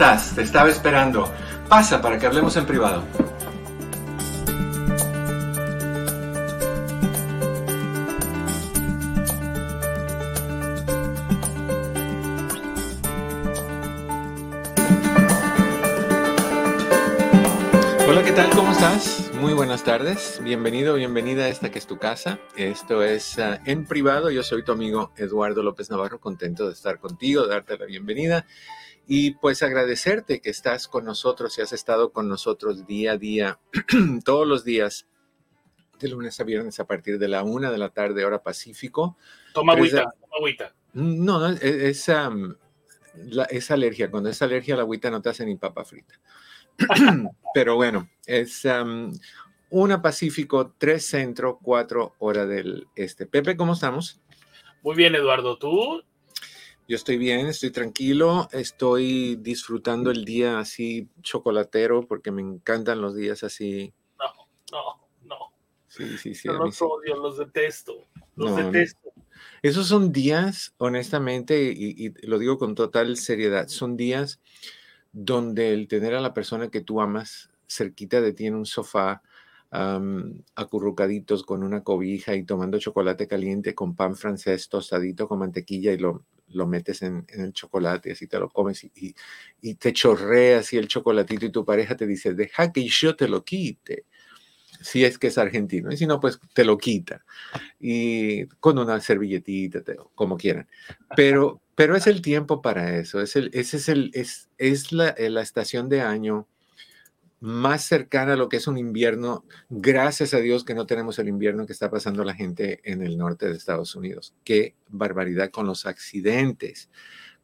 Estás? Te estaba esperando. Pasa para que hablemos en privado. Hola, ¿qué tal? ¿Cómo estás? Muy buenas tardes. Bienvenido, bienvenida a esta que es tu casa. Esto es ah, en privado. Yo soy tu amigo Eduardo López Navarro, contento de estar contigo, darte la bienvenida y pues agradecerte que estás con nosotros y has estado con nosotros día a día, todos los días, de lunes a viernes a partir de la una de la tarde, hora Pacífico. Toma agüita, toma agüita. No, no, es, es, alergia. Cuando es alergia a la agüita no te hace ni papa frita. Pero bueno, es una Pacífico, tres Centro, cuatro hora del Este. Pepe, ¿cómo estamos? Muy bien, Eduardo. ¿Tú? Yo estoy bien, estoy tranquilo, estoy disfrutando el día así chocolatero porque me encantan los días así. No, no, no. Sí, sí, sí. Yo los odio, los detesto, los detesto. Esos son días, honestamente, y, lo digo con total seriedad, son días donde el tener a la persona que tú amas cerquita de ti en un sofá, acurrucaditos con una cobija y tomando chocolate caliente con pan francés tostadito con mantequilla y lo, lo metes en, el chocolate, así te lo comes y, y, te chorrea así el chocolatito y tu pareja te dice, deja que yo te lo quite. Si es que es argentino, y si no, pues te lo quita. Y con una servilletita, como quieran. Pero, pero es el tiempo para eso. Es el, ese es, el, es, es la, la estación de año más cercana a lo que es un invierno. Gracias a Dios que no tenemos el invierno que está pasando la gente en el norte de Estados Unidos. Qué barbaridad con los accidentes,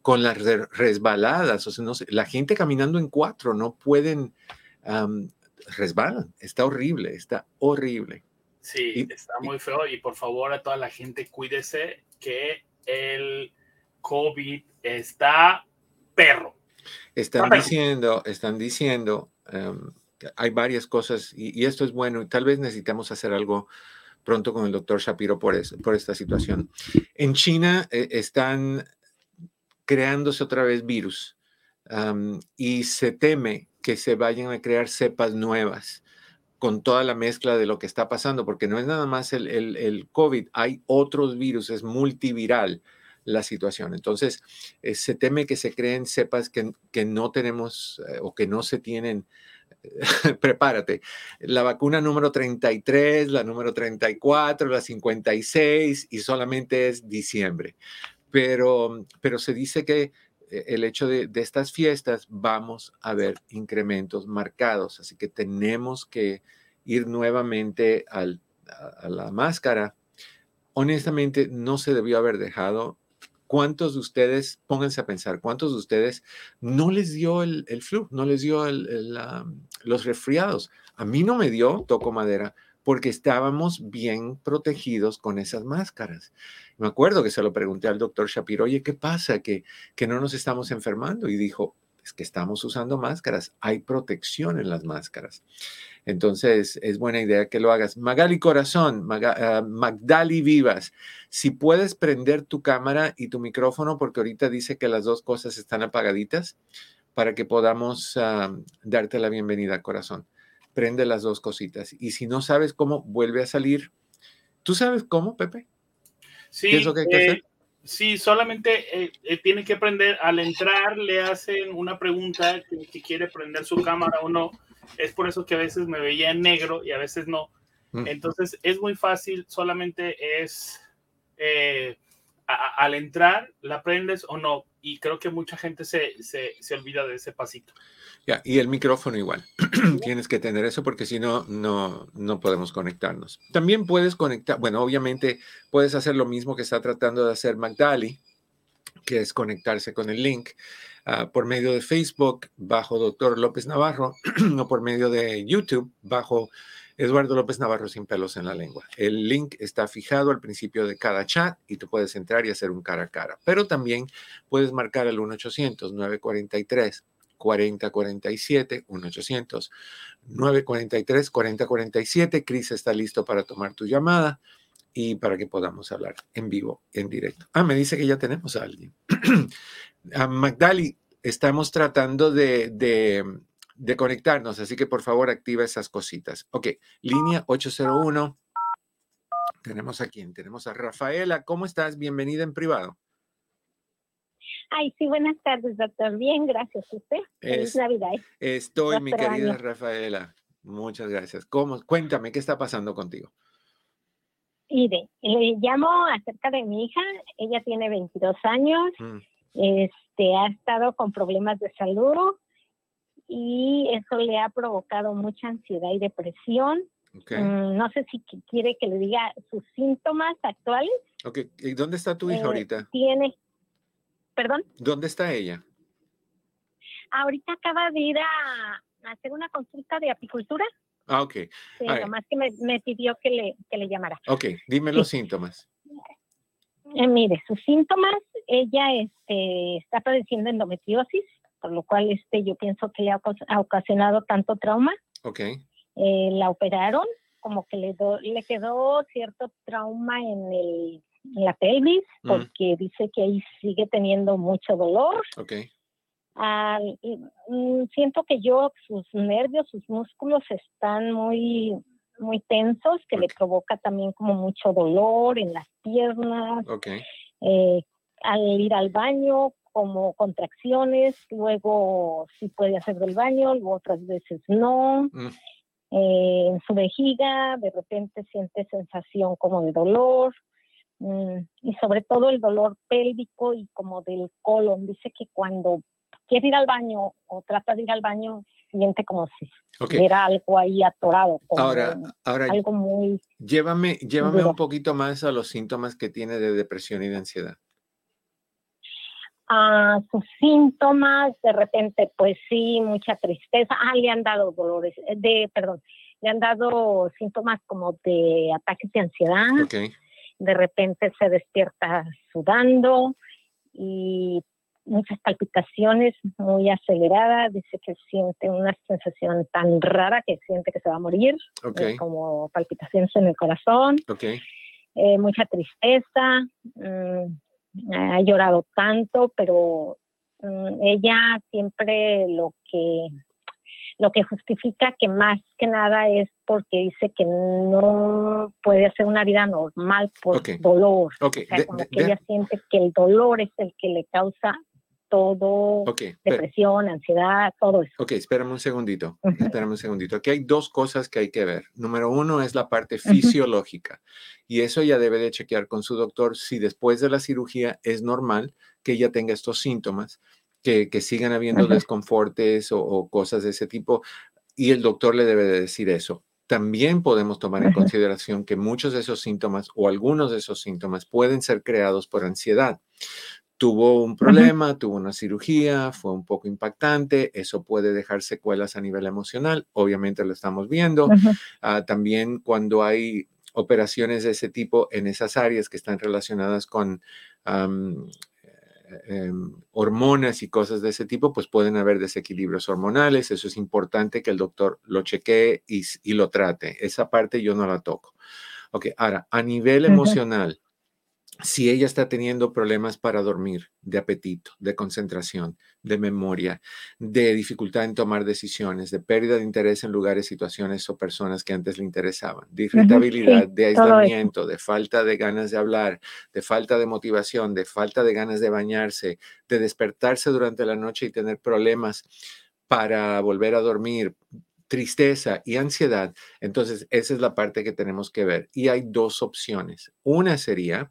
con las resbaladas. O sea, no la gente caminando en cuatro no pueden, resbalan. Está horrible, está horrible. Sí, está muy feo y por favor a toda la gente cuídese que el COVID está perro. Están diciendo, están diciendo Em, hay varias cosas y, esto es bueno y tal vez necesitamos hacer algo pronto con el doctor Shapiro por, esta situación. En China eh, están creándose otra vez virus y se teme que se vayan a crear cepas nuevas con toda la mezcla de lo que está pasando, porque no es nada más el, COVID, hay otros virus, es multiviral la situación. Entonces, eh, se teme que se creen cepas que, que no tenemos eh, o que no se tienen. prepárate. La vacuna número 33, la número 34, la 56 y solamente es diciembre. Pero, pero se dice que eh, el hecho de, estas fiestas vamos a ver incrementos marcados, así que tenemos que ir nuevamente al, a la máscara. Honestamente, no se debió haber dejado ¿Cuántos de ustedes, pónganse a pensar, cuántos de ustedes no les dio el, flu, no les dio los resfriados? A mí no me dio, toco madera, porque estábamos bien protegidos con esas máscaras. Me acuerdo que se lo pregunté al doctor Shapiro, oye, ¿qué pasa? Que, que no nos estamos enfermando. Y dijo, es que estamos usando máscaras, hay protección en las máscaras. Entonces, es buena idea que lo hagas. Magali Corazón, ah, Magdali Vivas, si puedes prender tu cámara y tu micrófono, porque ahorita dice que las dos cosas están apagaditas, para que podamos ah, darte la bienvenida, corazón. Prende las dos cositas. Y si no sabes cómo, vuelve a salir. ¿Tú sabes cómo, Pepe? Sí, ¿Qué es lo que hay que hacer? Eh, sí, solamente eh, eh, tiene que prender. Al entrar, le hacen una pregunta que quiere prender su cámara o no es por eso que a veces me veía en negro y a veces no. Mm. Entonces es muy fácil, solamente es eh, al entrar, la prendes o no. Y creo que mucha gente se, se, olvida de ese pasito. Y el micrófono igual. Tienes que tener eso porque si no, no, no podemos conectarnos. También puedes conectar, bueno, obviamente puedes hacer lo mismo que está tratando de hacer Magdali, que es conectarse con el link ah, por medio de Facebook bajo Doctor López Navarro o por medio de YouTube bajo Eduardo López Navarro sin pelos en la lengua. El link está fijado al principio de cada chat y tú puedes entrar y hacer un cara a cara. Pero también puedes marcar el 1-800-943. 4047 1-800 943 4047. Cris está listo para tomar tu llamada y para que podamos hablar en vivo, en directo. Ah, me dice que ya tenemos a alguien. a Magdali, estamos tratando de, de conectarnos, así que por favor activa esas cositas. Ok, línea 801. Tenemos a quién? Tenemos a Rafaela. ¿Cómo estás? Bienvenida en privado. Ay, sí, buenas tardes, doctor. Bien, gracias a usted. Feliz Navidad. Estoy, mi querida Rafaela. Muchas gracias. ¿Cómo? Cuéntame, ¿qué está pasando contigo? Mire, le llamo acerca de mi hija. Ella tiene 22 años. Mm. Este, ha estado con problemas de salud y eso le ha provocado mucha ansiedad y depresión. Mm, no sé si quiere que le diga sus síntomas actuales. Ok, ¿y dónde está tu hija eh, ahorita? Tiene, perdón. ¿Dónde está ella? Ahorita acaba de ir a, hacer una consulta de apicultura. Ah, ok. Sí, que me, pidió que le, que le llamara. Ok, dime los síntomas. Eh, mire, sus síntomas, ella este, está padeciendo endometriosis, por lo cual este, yo pienso que le ha, ocasionado tanto trauma. Ok. Eh, la operaron, como que le, le quedó cierto trauma en, el, en la pelvis, mm. porque dice que ahí sigue teniendo mucho dolor. Ok. Mm, siento que yo, sus nervios, sus músculos están muy, muy tensos, que le provoca también como mucho dolor en las piernas. Okay. Eh, al ir al baño, como contracciones, luego sí puede hacer del baño, luego otras veces no. Mm. Eh, en su vejiga de repente siente sensación como de dolor mm, y sobre todo el dolor pélvico y como del colon. Dice que cuando quiere ir al baño o trata de ir al baño siente como si era algo ahí atorado. ahora, ahora, algo muy... Llévame, llévame un poquito más a los síntomas que tiene de depresión y de ansiedad a sus síntomas, de repente, pues sí, mucha tristeza. Ah, le han dado dolores, eh, de, perdón, le han dado síntomas como de ataques de ansiedad. De repente se despierta sudando y muchas palpitaciones muy aceleradas. Dice que siente una sensación tan rara que siente que se va a morir, okay. como palpitaciones en el corazón. Eh, mucha tristeza. Mm, ha llorado tanto, pero mm, ella siempre lo que lo que justifica que más que nada es porque dice que no puede hacer una vida normal por dolor. O sea, como que ella siente que el dolor es el que le causa todo, depresión, ansiedad, todo eso. Ok, espérame un segundito, espérame un segundito. Aquí hay dos cosas que hay que ver. Número uno es la parte fisiológica y eso ya debe de chequear con su doctor si después de la cirugía es normal que ella tenga estos síntomas, que, que sigan habiendo desconfortes o, o, cosas de ese tipo y el doctor le debe de decir eso. También podemos tomar en consideración que muchos de esos síntomas o algunos de esos síntomas pueden ser creados por ansiedad tuvo un problema, tuvo una cirugía, fue un poco impactante, eso puede dejar secuelas a nivel emocional, obviamente lo estamos viendo. Ah, también cuando hay operaciones de ese tipo en esas áreas que están relacionadas con eh, em, hormonas y cosas de ese tipo, pues pueden haber desequilibrios hormonales. Eso es importante que el doctor lo chequee y, y lo trate. Esa parte yo no la toco. Ok, ahora, a nivel emocional, si ella está teniendo problemas para dormir, de apetito, de concentración, de memoria, de dificultad en tomar decisiones, de pérdida de interés en lugares, situaciones o personas que antes le interesaban, de irritabilidad, de aislamiento, de falta de ganas de hablar, de falta de motivación, de falta de ganas de bañarse, de despertarse durante la noche y tener problemas para volver a dormir, tristeza y ansiedad, entonces esa es la parte que tenemos que ver. Y hay dos opciones. Una sería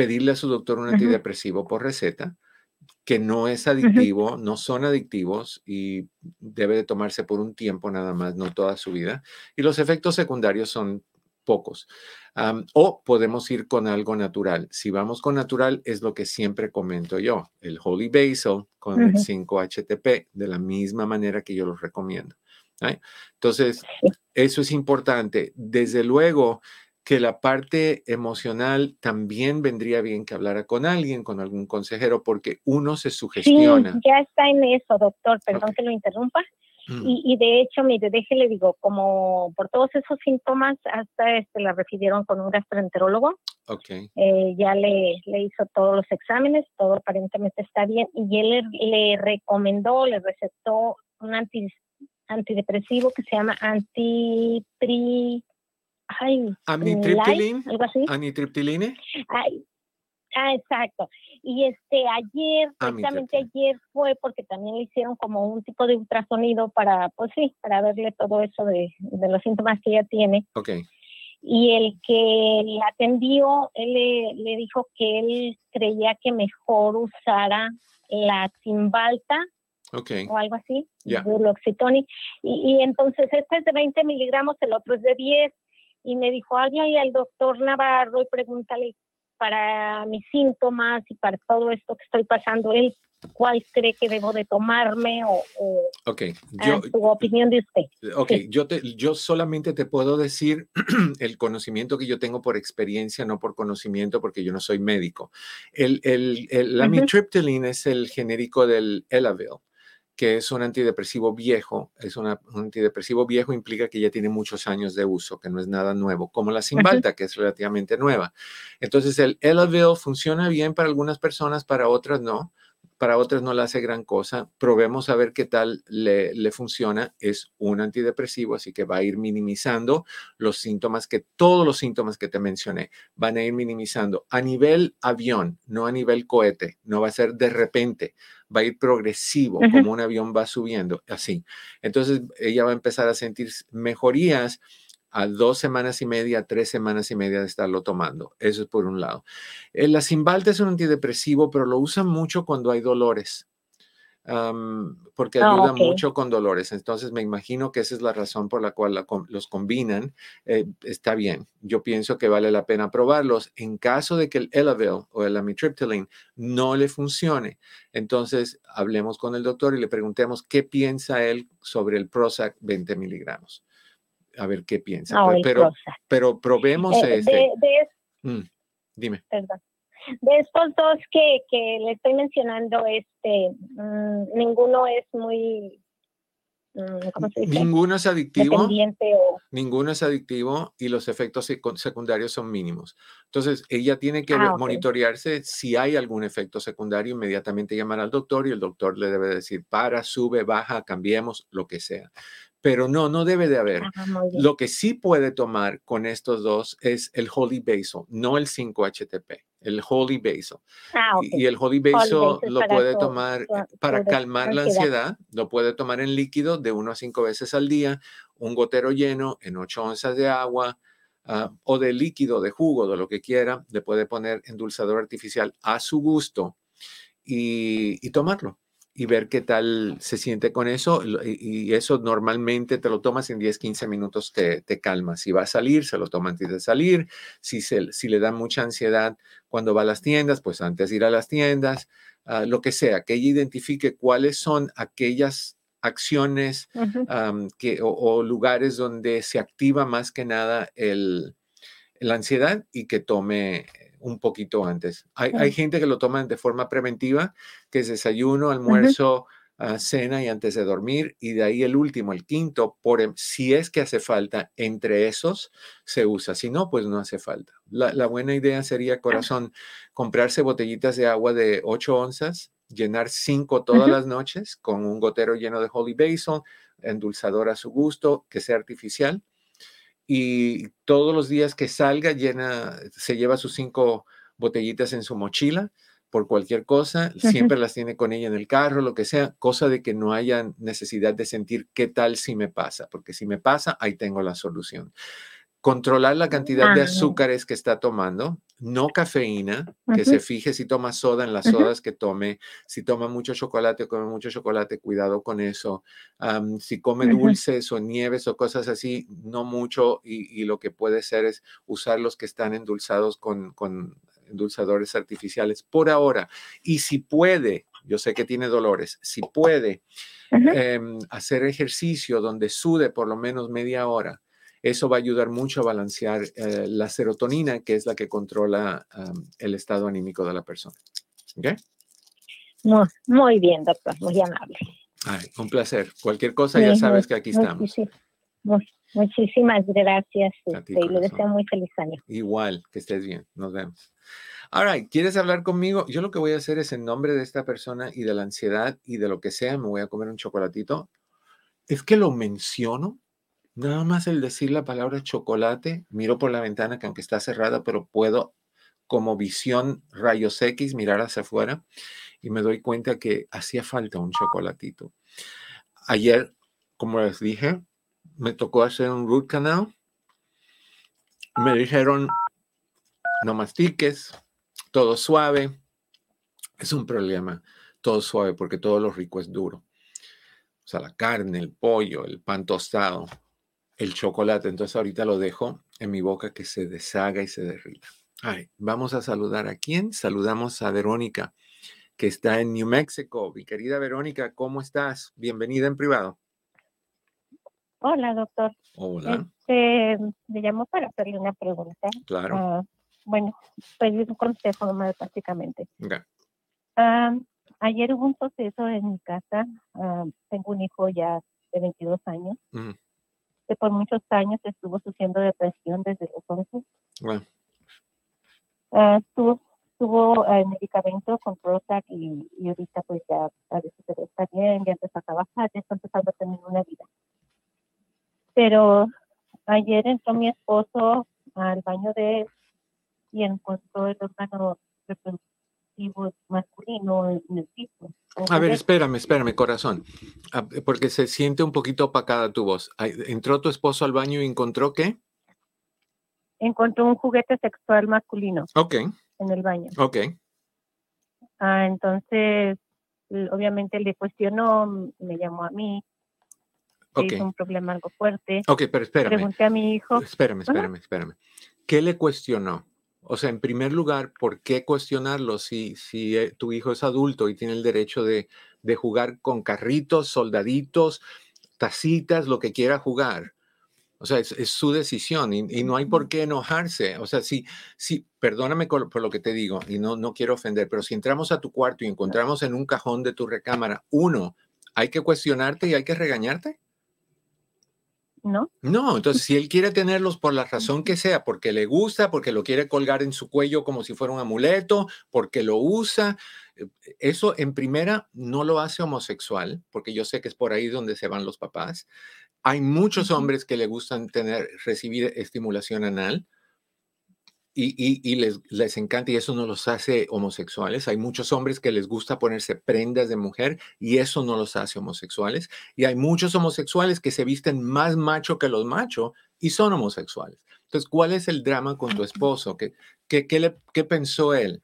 pedirle a su doctor un antidepresivo por receta, que no es adictivo, no son adictivos y debe de tomarse por un tiempo nada más, no toda su vida. Y los efectos secundarios son pocos. o podemos ir con algo natural. Si vamos con natural, es lo que siempre comento yo, el Holy Basil con el 5-HTP, de la misma manera que yo los recomiendo. Entonces, eso es importante. Desde luego que la parte emocional también vendría bien que hablara con alguien, con algún consejero, porque uno se sugestiona. Sí, ya está en eso, doctor, perdón que lo interrumpa. Mm. Y, de hecho, mire, déjele digo, como por todos esos síntomas, hasta este la refirieron con un gastroenterólogo. Okay. Eh, ya le, le hizo todos los exámenes, todo aparentemente está bien, y él le, recomendó, le recetó un antidepresivo que se llama antipri... Ay, Amitriptilin, algo así. Anitriptiline. Ay, Ah, exacto. Y este ayer, ah, precisamente ayer fue porque también le hicieron como un tipo de ultrasonido para, pues sí, para verle todo eso de, los síntomas que ella tiene. Ok. Y el que la atendió, él le, dijo que él creía que mejor usara la Cimbalta okay. o algo así, yeah. Y, y entonces este es de 20 miligramos, el otro es de 10. Y me dijo, alguien al doctor Navarro y pregúntale para mis síntomas y para todo esto que estoy pasando, él cuál cree que debo de tomarme o, okay. yo, su opinión de usted. Ok, yo, te, yo solamente te puedo decir el conocimiento que yo tengo por experiencia, no por conocimiento, porque yo no soy médico. El, el, el la es el genérico del Elavil que es un antidepresivo viejo, es un antidepresivo viejo implica que ya tiene muchos años de uso, que no es nada nuevo, como la Cymbalta, que es relativamente nueva. Entonces, el Elavil funciona bien para algunas personas, para otras no para otras no le hace gran cosa. Probemos a ver qué tal le, le, funciona. Es un antidepresivo, así que va a ir minimizando los síntomas que, todos los síntomas que te mencioné, van a ir minimizando a nivel avión, no a nivel cohete. No va a ser de repente, va a ir progresivo, como un avión va subiendo, así. Entonces, ella va a empezar a sentir mejorías a dos semanas y media, tres semanas y media de estarlo tomando. Eso es por un lado. La Cymbalta es un antidepresivo, pero lo usan mucho cuando hay dolores. porque ah, ayuda mucho con dolores. Entonces me imagino que esa es la razón por la cual los combinan. Eh, está bien. Yo pienso que vale la pena probarlos. En caso de que el Elavil o el amitriptyline no le funcione, entonces hablemos con el doctor y le preguntemos qué piensa él sobre el Prozac 20 miligramos a ver qué piensa. pero, pero, probemos eh, ese. Mm, dime. De estos dos que, que, le estoy mencionando, este, mm, ninguno es muy mm, Ninguno es adictivo. Ninguno es adictivo y los efectos secundarios son mínimos. Entonces, ella tiene que ah, monitorearse si hay algún efecto secundario, inmediatamente llamar al doctor y el doctor le debe decir, para, sube, baja, cambiemos, lo que sea pero no, no debe de haber. Lo que sí puede tomar con estos dos es el Holy Basil, no el 5-HTP, el Holy Basil. Ah, y, el Holy Basil lo puede tomar para calmar la ansiedad, lo puede tomar en líquido de 1 a 5 veces al día, un gotero lleno en 8 onzas de agua. Ah, o de líquido, de jugo, de lo que quiera, le puede poner endulzador artificial a su gusto y tomarlo y ver qué tal se siente con eso. Y, eso normalmente te lo tomas en 10, 15 minutos, te, te calma. Si va a salir, se lo toma antes de salir. Si, se, si le da mucha ansiedad cuando va a las tiendas, pues antes de ir a las tiendas, ah, lo que sea, que ella identifique cuáles son aquellas acciones que, o, lugares donde se activa más que nada el, la ansiedad y que tome un poquito antes. Hay, gente que lo toma de forma preventiva, que es desayuno, almuerzo, ah, cena y antes de dormir, y de ahí el último, el quinto, por, em, si es que hace falta, entre esos se usa, si no, pues no hace falta. La, buena idea sería, corazón, comprarse botellitas de agua de 8 onzas, llenar 5 todas las noches con un gotero lleno de Holy Basil, endulzador a su gusto, que sea artificial, y todos los días que salga llena, se lleva sus cinco botellitas en su mochila por cualquier cosa, siempre las tiene con ella en el carro, lo que sea, cosa de que no haya necesidad de sentir qué tal si me pasa, porque si me pasa, ahí tengo la solución. Controlar la cantidad de azúcares que está tomando. No cafeína, que se fije si toma soda en las sodas que tome, si toma mucho chocolate, come mucho chocolate, cuidado con eso. si come dulces o nieves o cosas así, no mucho y, lo que puede ser es usar los que están endulzados con, con endulzadores artificiales por ahora. Y si puede, yo sé que tiene dolores, si puede em, hacer ejercicio donde sude por lo menos media hora, eso va a ayudar mucho a balancear eh, la serotonina, que es la que controla el estado anímico de la persona. ¿Ok? Muy, bien, doctor, muy amable. un placer. Cualquier cosa, ya sabes que aquí estamos. muchísimas gracias. Este, y le deseo muy feliz año. Igual, que estés bien. Nos vemos. All right, ¿quieres hablar conmigo? Yo lo que voy a hacer es en nombre de esta persona y de la ansiedad y de lo que sea, me voy a comer un chocolatito. Es que lo menciono Nada más el decir la palabra chocolate, miro por la ventana que aunque está cerrada, pero puedo como visión rayos X mirar hacia afuera y me doy cuenta que hacía falta un chocolatito. Ayer, como les dije, me tocó hacer un root canal. Me dijeron, no mastiques, todo suave. Es un problema, todo suave, porque todo lo rico es duro. O sea, la carne, el pollo, el pan tostado, el chocolate. Entonces ahorita lo dejo en mi boca que se deshaga y se derrita. Ay, vamos a saludar a quién? Saludamos a Verónica, que está en New Mexico. Mi querida Verónica, ¿cómo estás? Bienvenida en privado. Hola, doctor. Hola. Este, me llamo para hacerle una pregunta. Claro. Ah, bueno, pedir un consejo más básicamente. Ah, ayer hubo un proceso en mi casa. Ah, tengo un hijo ya de 22 años por muchos años estuvo sufriendo depresión desde los 11. Bueno. Uh, tuvo, eh, medicamento con Prozac y, y, ahorita pues ya parece que está bien, ya empezó a trabajar, ya está empezando a tener una vida. Pero ayer entró mi esposo al baño de él y encontró el órgano masculino en el piso. A ver, espérame, espérame, corazón, ah, porque se siente un poquito opacada tu voz. ¿Entró tu esposo al baño y encontró qué? Encontró un juguete sexual masculino. Ok. En el baño. Ok. Ah, entonces, obviamente le cuestionó, me llamó a mí. Okay. Hizo un problema algo fuerte. Ok, pero espérame. Pregunté a mi hijo. Espérame, espérame, espérame. ¿Qué le cuestionó? O sea, en primer lugar, ¿por qué cuestionarlo si, si eh, tu hijo es adulto y tiene el derecho de, jugar con carritos, soldaditos, tacitas, lo que quiera jugar? O sea, es, su decisión y, no hay por qué enojarse. O sea, si, si perdóname por, lo que te digo y no, no quiero ofender, pero si entramos a tu cuarto y encontramos en un cajón de tu recámara uno, ¿hay que cuestionarte y hay que regañarte? ¿No? No, entonces si él quiere tenerlos por la razón que sea, porque le gusta, porque lo quiere colgar en su cuello como si fuera un amuleto, porque lo usa, eh, eso en primera no lo hace homosexual, porque yo sé que es por ahí donde se van los papás. Hay muchos hombres que le gustan tener, recibir estimulación anal y, les, les, encanta y eso no los hace homosexuales. Hay muchos hombres que les gusta ponerse prendas de mujer y eso no los hace homosexuales. Y hay muchos homosexuales que se visten más macho que los machos y son homosexuales. Entonces, ¿cuál es el drama con tu esposo? ¿Qué, qué, qué, le, qué pensó él?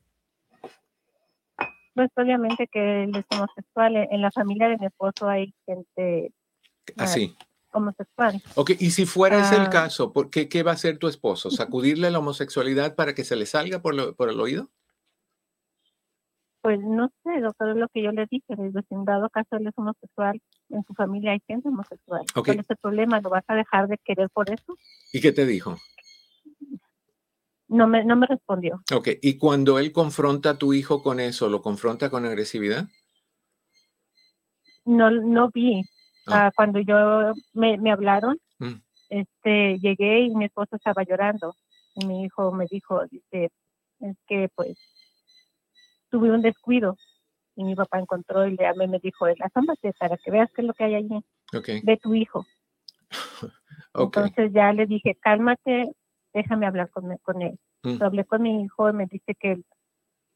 Pues obviamente que él es homosexual. En la familia de mi esposo hay gente... Así. Ah, homosexual. Ok, y si fuera ese el ah. caso, ¿por qué, ¿qué va a hacer tu esposo? ¿Sacudirle la homosexualidad para que se le salga por, el oído? Pues no sé, doctor, es lo que yo le dije. En dado caso él es homosexual, en su familia hay gente homosexual. ¿Cuál es el problema? ¿Lo vas a dejar de querer por eso? ¿Y qué te dijo? No me, no me respondió. Ok, ¿y cuando él confronta a tu hijo con eso, lo confronta con agresividad? No, no vi, Ah. Ah, cuando yo me, me hablaron, mm. este, llegué y mi esposo estaba llorando. Y mi hijo me dijo, dice, es que pues tuve un descuido. Y mi papá encontró y le amé, me dijo, asómate para que veas qué es lo que hay allí. De tu hijo. Entonces ya le dije, cálmate, déjame hablar con, con él. Mm. hablé con mi hijo y me dice que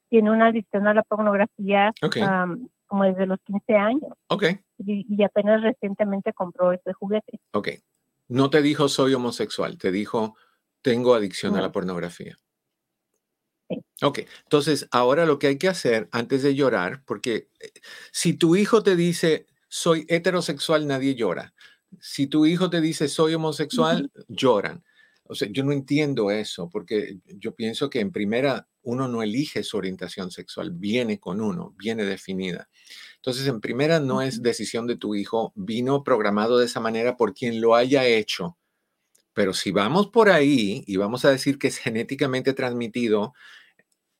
tiene una adicción a la pornografía como desde los 15 años. Ok. Y, apenas recientemente compró este juguete. Ok. No te dijo soy homosexual, te dijo tengo adicción a la pornografía. Ok, entonces ahora lo que hay que hacer antes de llorar, porque eh, si tu hijo te dice, soy heterosexual, nadie llora. Si tu hijo te dice, soy homosexual, lloran. O sea, yo no entiendo eso, porque yo pienso que en primera uno no elige su orientación sexual, viene con uno, viene definida. Entonces, en primera no es decisión de tu hijo, vino programado de esa manera por quien lo haya hecho. Pero si vamos por ahí y vamos a decir que es genéticamente transmitido,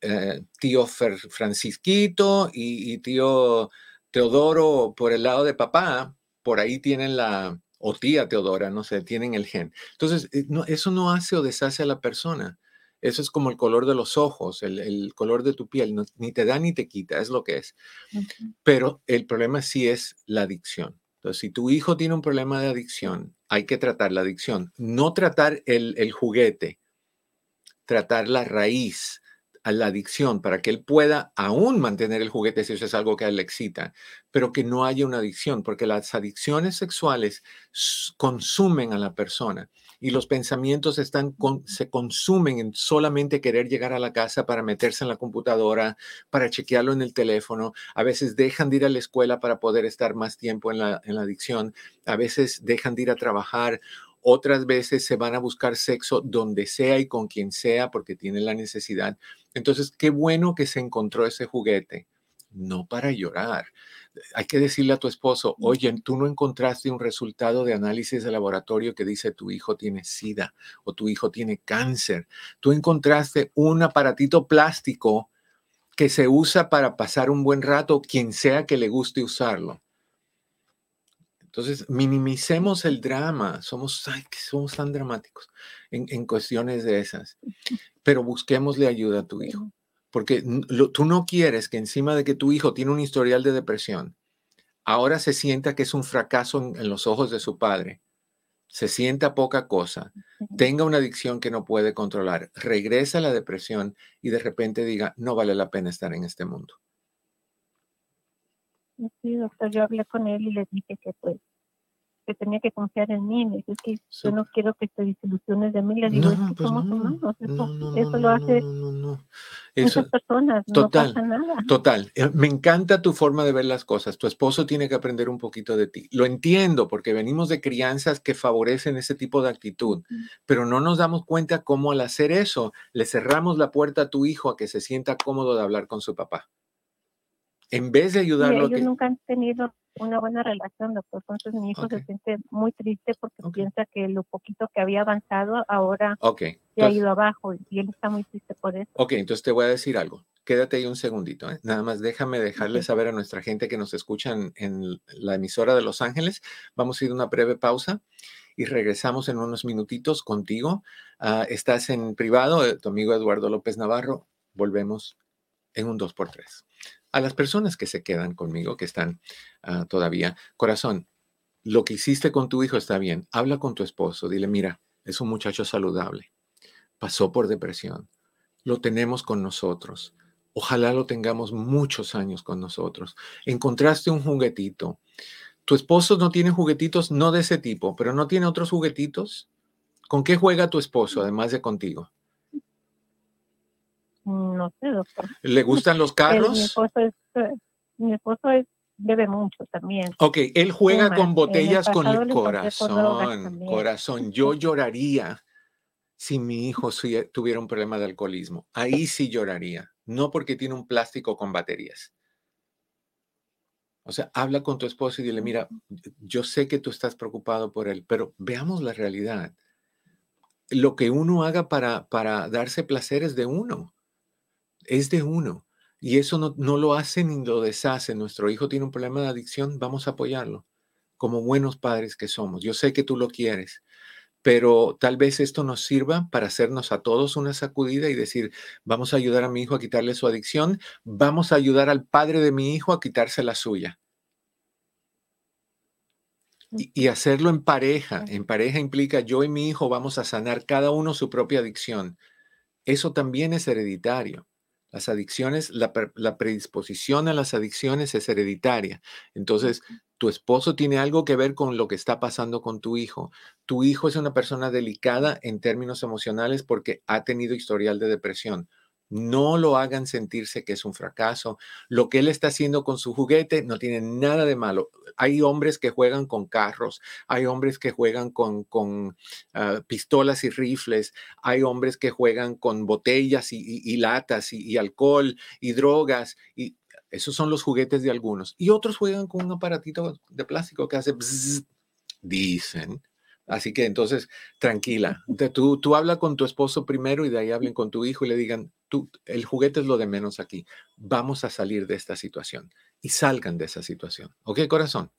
eh, tío Francisquito y, y tío Teodoro por el lado de papá, por ahí tienen la, o tía Teodora, no sé, tienen el gen. Entonces, eh, no, eso no hace o deshace a la persona. Eso es como el color de los ojos, el, color de tu piel, ni te da ni te quita, es lo que es. Pero el problema sí es la adicción. Entonces, si tu hijo tiene un problema de adicción, hay que tratar la adicción, no tratar el, el juguete, tratar la raíz, a la adicción para que él pueda aún mantener el juguete si eso es algo que a él le excita, pero que no haya una adicción, porque las adicciones sexuales consumen a la persona y los pensamientos están se consumen en solamente querer llegar a la casa para meterse en la computadora, para chequearlo en el teléfono. A veces dejan de ir a la escuela para poder estar más tiempo en la, en la adicción. A veces dejan de ir a trabajar otras veces se van a buscar sexo donde sea y con quien sea porque tienen la necesidad. Entonces, qué bueno que se encontró ese juguete, no para llorar. Hay que decirle a tu esposo, oye, tú no encontraste un resultado de análisis de laboratorio que dice tu hijo tiene sida o tu hijo tiene cáncer. Tú encontraste un aparatito plástico que se usa para pasar un buen rato, quien sea que le guste usarlo. Entonces, minimicemos el drama, somos, somos tan dramáticos en, cuestiones de esas, pero busquémosle ayuda a tu hijo, porque tú no quieres que encima de que tu hijo tiene un historial de depresión, ahora se sienta que es un fracaso en, los ojos de su padre, se sienta poca cosa, tenga una adicción que no puede controlar, regresa a la depresión y de repente diga, no vale la pena estar en este mundo. Sí, doctor, yo hablé con él y le dije que pues que tenía que confiar en mí. Me dice que yo no quiero que te desilusiones de mí. Le digo, no, pues somos humanos. Eso, eso lo hace muchas personas. Total, no pasa nada. Total. Eh, me encanta tu forma de ver las cosas. Tu esposo tiene que aprender un poquito de ti. Lo entiendo porque venimos de crianzas que favorecen ese tipo de actitud, pero no nos damos cuenta cómo al hacer eso le cerramos la puerta a tu hijo a que se sienta cómodo de hablar con su papá en vez de ayudarlo. ellos nunca han tenido una buena relación, doctor. Entonces mi hijo se siente muy triste porque piensa que lo poquito que había avanzado ahora se ha ido abajo y él está muy triste por eso. Ok, entonces te voy a decir algo. Quédate ahí un segundito. ¿eh? Nada más déjame dejarle saber a nuestra gente que nos escuchan en la emisora de Los Ángeles. Vamos a ir a una breve pausa y regresamos en unos minutitos contigo. Ah, estás en privado, eh, tu amigo Eduardo López Navarro. Volvemos en un 2x3 a las personas que se quedan conmigo, que están ah, todavía, corazón, lo que hiciste con tu hijo está bien. Habla con tu esposo, dile, mira, es un muchacho saludable, pasó por depresión, lo tenemos con nosotros. Ojalá lo tengamos muchos años con nosotros. Encontraste un juguetito. Tu esposo no tiene juguetitos, no de ese tipo, pero no tiene otros juguetitos. ¿Con qué juega tu esposo, además de contigo? No sé, doctor. ¿Le gustan los carros? mi esposo es, eh, mi esposo es bebe mucho también. Ok, él juega con botellas con el corazón. Corazón, yo lloraría si mi hijo tuviera un problema de alcoholismo. Ahí sí lloraría. No porque tiene un plástico con baterías. O sea, habla con tu esposo y dile, mira, yo sé que tú estás preocupado por él, pero veamos la realidad. Lo que uno haga para, para darse placer es de uno es de uno. Y eso no, no, lo hace ni lo deshace. Nuestro hijo tiene un problema de adicción, vamos a apoyarlo como buenos padres que somos. Yo sé que tú lo quieres, pero tal vez esto nos sirva para hacernos a todos una sacudida y decir, vamos a ayudar a mi hijo a quitarle su adicción, vamos a ayudar al padre de mi hijo a quitarse la suya. Y, y hacerlo en pareja. En pareja implica yo y mi hijo vamos a sanar cada uno su propia adicción. Eso también es hereditario. Las adicciones, la, predisposición a las adicciones es hereditaria. Entonces, tu esposo tiene algo que ver con lo que está pasando con tu hijo. Tu hijo es una persona delicada en términos emocionales porque ha tenido historial de depresión. No lo hagan sentirse que es un fracaso. Lo que él está haciendo con su juguete no tiene nada de malo. Hay hombres que juegan con carros, hay hombres que juegan con, con ah, pistolas y rifles, hay hombres que juegan con botellas y, latas y, alcohol y drogas. Y esos son los juguetes de algunos. Y otros juegan con un aparatito de plástico que hace dicen. Así que entonces, tranquila, tú, tú habla con tu esposo primero y de ahí hablen con tu hijo y le digan, tú, el juguete es lo de menos aquí, vamos a salir de esta situación y salgan de esa situación. ¿Ok, corazón?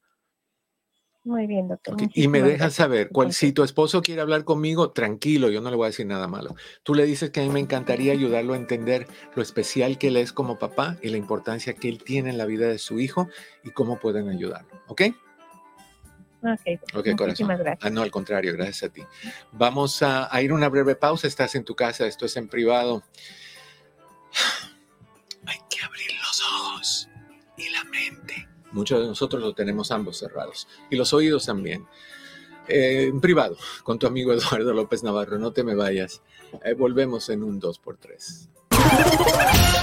Muy bien, doctor. Y me dejas saber, cuál, si tu esposo quiere hablar conmigo, tranquilo, yo no le voy a decir nada malo. Tú le dices que a mí me encantaría ayudarlo a entender lo especial que él es como papá y la importancia que él tiene en la vida de su hijo y cómo pueden ayudarlo. ¿Ok? Ok, corazón. Gracias. Ah, no, al contrario, gracias a ti. Vamos a, ir a una breve pausa. Estás en tu casa, esto es en privado. Hay que abrir los ojos y la mente. Muchos de nosotros lo tenemos ambos cerrados y los oídos también. Eh, en privado, con tu amigo Eduardo López Navarro, no te me vayas. Eh, volvemos en un 2x3.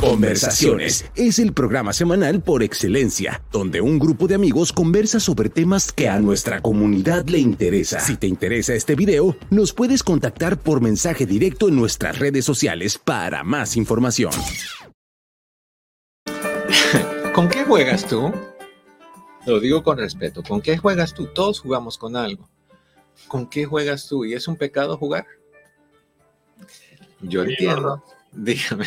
Conversaciones es el programa semanal por excelencia, donde un grupo de amigos conversa sobre temas que a nuestra comunidad le interesa. Si te interesa este video, nos puedes contactar por mensaje directo en nuestras redes sociales para más información. ¿Con qué juegas tú? Lo digo con respeto. ¿Con qué juegas tú? Todos jugamos con algo. ¿Con qué juegas tú? ¿Y es un pecado jugar? Yo entiendo. Dígame.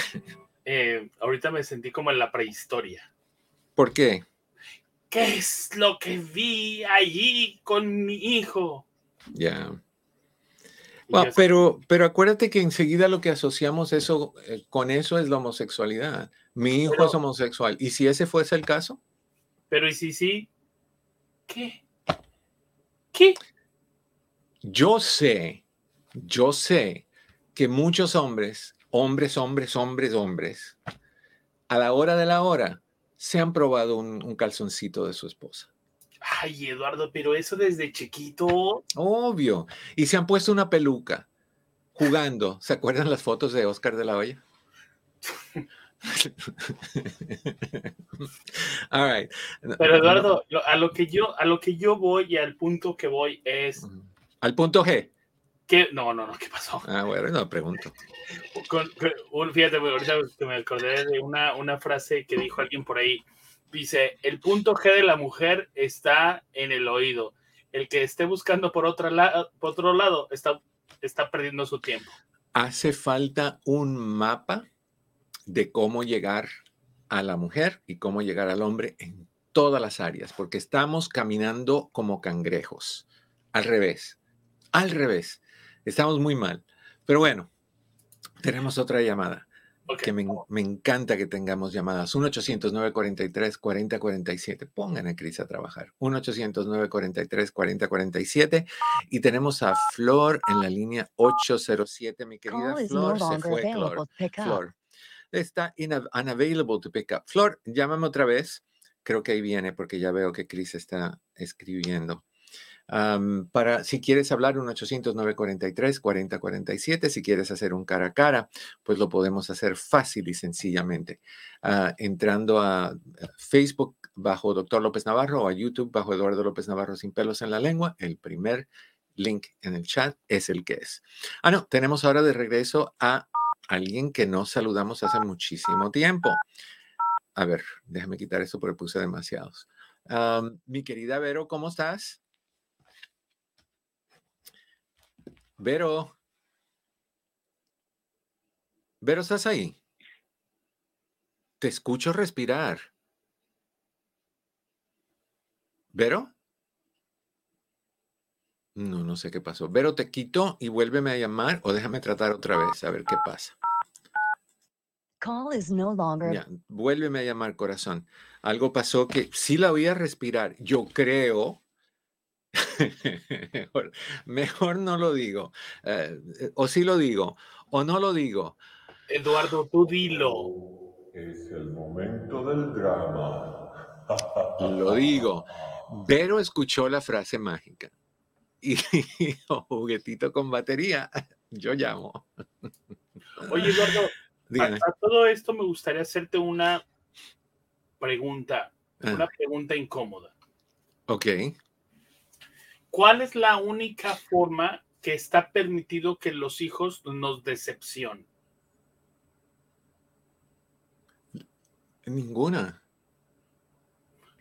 Eh, ahorita me sentí como en la prehistoria. ¿Por qué? ¿Qué es lo que vi allí con mi hijo? Ya. pero, pero acuérdate que enseguida lo que asociamos eso, eh, con eso es la homosexualidad. Mi hijo es homosexual. ¿Y si ese fuese el caso? Pero ¿y si sí? ¿Qué? ¿Qué? Yo sé, yo sé que muchos hombres hombres, hombres, hombres, hombres, a la hora de la hora, se han probado un, calzoncito de su esposa. Ay, Eduardo, pero eso desde chiquito. Obvio. Y se han puesto una peluca jugando. ¿Se acuerdan las fotos de Oscar de la Hoya? Pero Eduardo, a lo que yo, a lo que yo voy y al punto que voy es. Al punto G. No, no, no, ¿qué pasó? Ah, bueno, no pregunto. fíjate, ahorita me acordé de una, una frase que dijo alguien por ahí. Dice, el punto G de la mujer está en el oído. El que esté buscando por, otra por otro lado está, está perdiendo su tiempo. Hace falta un mapa de cómo llegar a la mujer y cómo llegar al hombre en todas las áreas, porque estamos caminando como cangrejos. Al revés, al revés. Estamos muy mal. Pero bueno, tenemos otra llamada. Que me, encanta que tengamos llamadas. 1-800-943-4047. Pongan a Cris a trabajar. 1-800-943-4047. Y tenemos a Flor en la línea 807. Mi querida Flor, se fue Flor. Flor. Está unavailable to pick up. Flor, llámame otra vez. Creo que ahí viene porque ya veo que Cris está escribiendo para si quieres hablar un 800-943-4047, si quieres hacer un cara a cara, pues lo podemos hacer fácil y sencillamente. Ah, entrando a Facebook bajo Doctor López Navarro o a YouTube bajo Eduardo López Navarro sin pelos en la lengua, el primer link en el chat es el que es. Ah, no, tenemos ahora de regreso a alguien que no saludamos hace muchísimo tiempo. A ver, déjame quitar eso porque puse demasiados. mi querida Vero, ¿cómo estás? Vero. Vero, ¿estás ahí? Te escucho respirar. ¿Vero? No, no sé qué pasó. Vero, te quito y vuélveme a llamar o déjame tratar otra vez a ver qué pasa. call is no longer. Ya, vuélveme a llamar corazón. Algo pasó que sí la voy a respirar. Yo creo. mejor, no lo digo. Eh, o sí lo digo, o no lo digo. Eduardo, tú dilo. Es el momento del drama. Lo digo. Vero escuchó la frase mágica y dijo, juguetito con batería, yo llamo. Oye, Eduardo, a, todo esto me gustaría hacerte una pregunta, una ah. pregunta incómoda. Ok. ¿Cuál es la única forma que está permitido que los hijos nos decepcionen? Ninguna.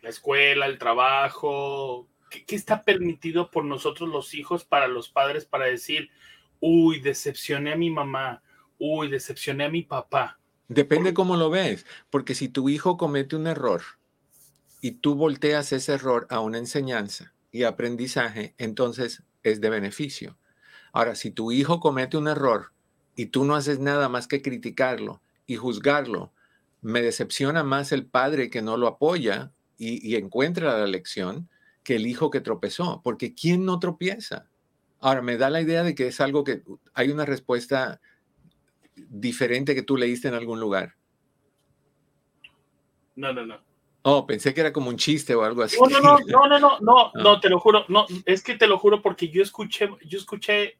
La escuela, el trabajo. ¿Qué, está permitido por nosotros los hijos para los padres para decir, uy, decepcioné a mi mamá, uy, decepcioné a mi papá? Depende cómo lo ves, porque si tu hijo comete un error y tú volteas ese error a una enseñanza y aprendizaje, entonces es de beneficio. Ahora, si tu hijo comete un error y tú no haces nada más que criticarlo y juzgarlo me decepciona más el padre que no lo apoya y, encuentra la lección que el hijo que tropezó, porque ¿quién no tropieza? Ahora, me da la idea de que es algo que hay una respuesta diferente que tú leíste en algún lugar. No, no, no. Oh, pensé que era como un chiste o algo así. No, no, no, no, no, no, no, ah. no, te lo juro, no, es que te lo juro porque yo escuché, yo escuché,